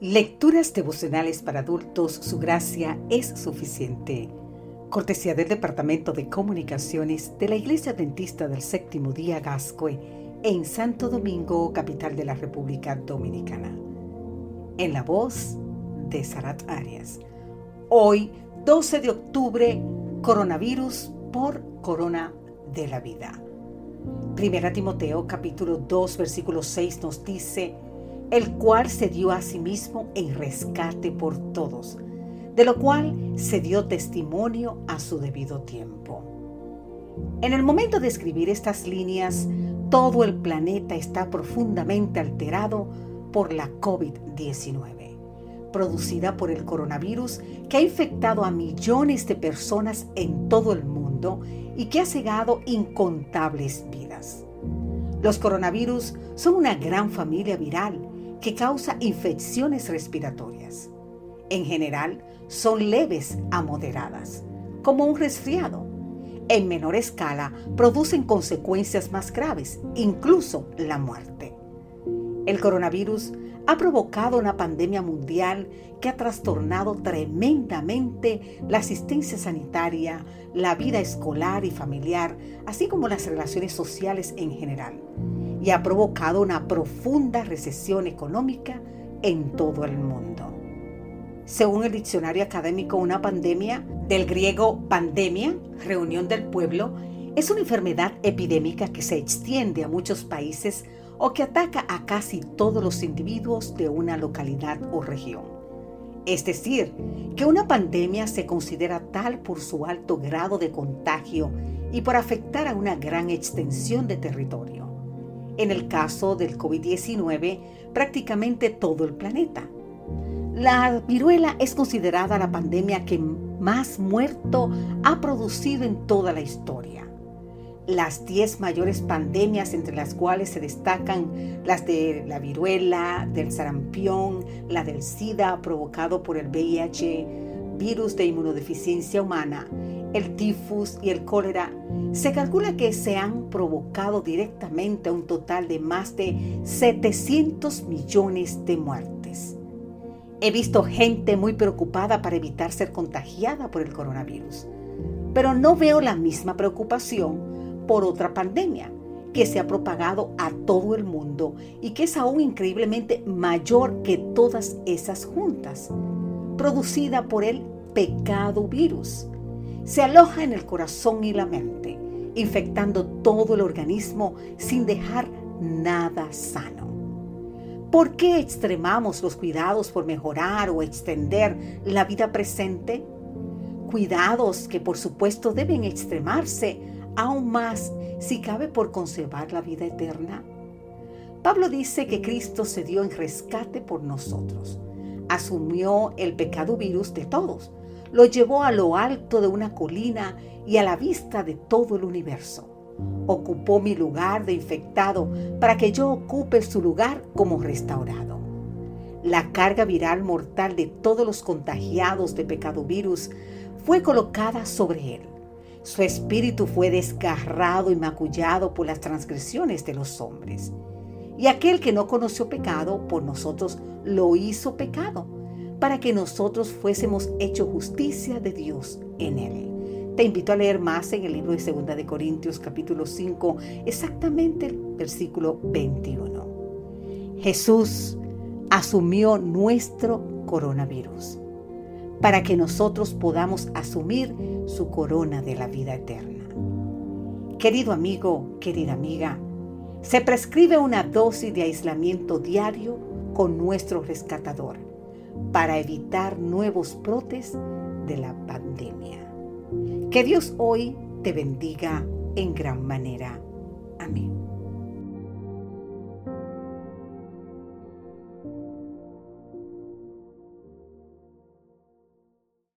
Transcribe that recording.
Lecturas devocionales para adultos, su gracia es suficiente. Cortesía del Departamento de Comunicaciones de la Iglesia Adventista del Séptimo Día Gascue en Santo Domingo, capital de la República Dominicana. En la voz de Sarat Arias. Hoy, 12 de octubre, coronavirus por corona de la vida. Primera Timoteo capítulo 2 versículo 6 nos dice, el cual se dio a sí mismo en rescate por todos, de lo cual se dio testimonio a su debido tiempo. En el momento de escribir estas líneas, todo el planeta está profundamente alterado por la COVID-19, producida por el coronavirus que ha infectado a millones de personas en todo el mundo y que ha cegado incontables vidas. Los coronavirus son una gran familia viral que causa infecciones respiratorias. En general, son leves a moderadas, como un resfriado. En menor escala, producen consecuencias más graves, incluso la muerte. El coronavirus ha provocado una pandemia mundial que ha trastornado tremendamente la asistencia sanitaria, la vida escolar y familiar, así como las relaciones sociales en general y ha provocado una profunda recesión económica en todo el mundo. Según el diccionario académico, una pandemia, del griego pandemia, reunión del pueblo, es una enfermedad epidémica que se extiende a muchos países o que ataca a casi todos los individuos de una localidad o región. Es decir, que una pandemia se considera tal por su alto grado de contagio y por afectar a una gran extensión de territorio en el caso del COVID-19, prácticamente todo el planeta. La viruela es considerada la pandemia que más muerto ha producido en toda la historia. Las 10 mayores pandemias entre las cuales se destacan las de la viruela, del sarampión, la del SIDA provocado por el VIH, virus de inmunodeficiencia humana el tifus y el cólera, se calcula que se han provocado directamente un total de más de 700 millones de muertes. He visto gente muy preocupada para evitar ser contagiada por el coronavirus, pero no veo la misma preocupación por otra pandemia que se ha propagado a todo el mundo y que es aún increíblemente mayor que todas esas juntas, producida por el pecado virus se aloja en el corazón y la mente, infectando todo el organismo sin dejar nada sano. ¿Por qué extremamos los cuidados por mejorar o extender la vida presente? Cuidados que por supuesto deben extremarse aún más si cabe por conservar la vida eterna. Pablo dice que Cristo se dio en rescate por nosotros. Asumió el pecado virus de todos lo llevó a lo alto de una colina y a la vista de todo el universo. Ocupó mi lugar de infectado para que yo ocupe su lugar como restaurado. La carga viral mortal de todos los contagiados de pecado virus fue colocada sobre él. Su espíritu fue desgarrado y macullado por las transgresiones de los hombres. Y aquel que no conoció pecado, por nosotros lo hizo pecado para que nosotros fuésemos hecho justicia de Dios en él. Te invito a leer más en el libro de 2 de Corintios capítulo 5, exactamente el versículo 21. Jesús asumió nuestro coronavirus para que nosotros podamos asumir su corona de la vida eterna. Querido amigo, querida amiga, se prescribe una dosis de aislamiento diario con nuestro rescatador para evitar nuevos brotes de la pandemia. Que Dios hoy te bendiga en gran manera. Amén.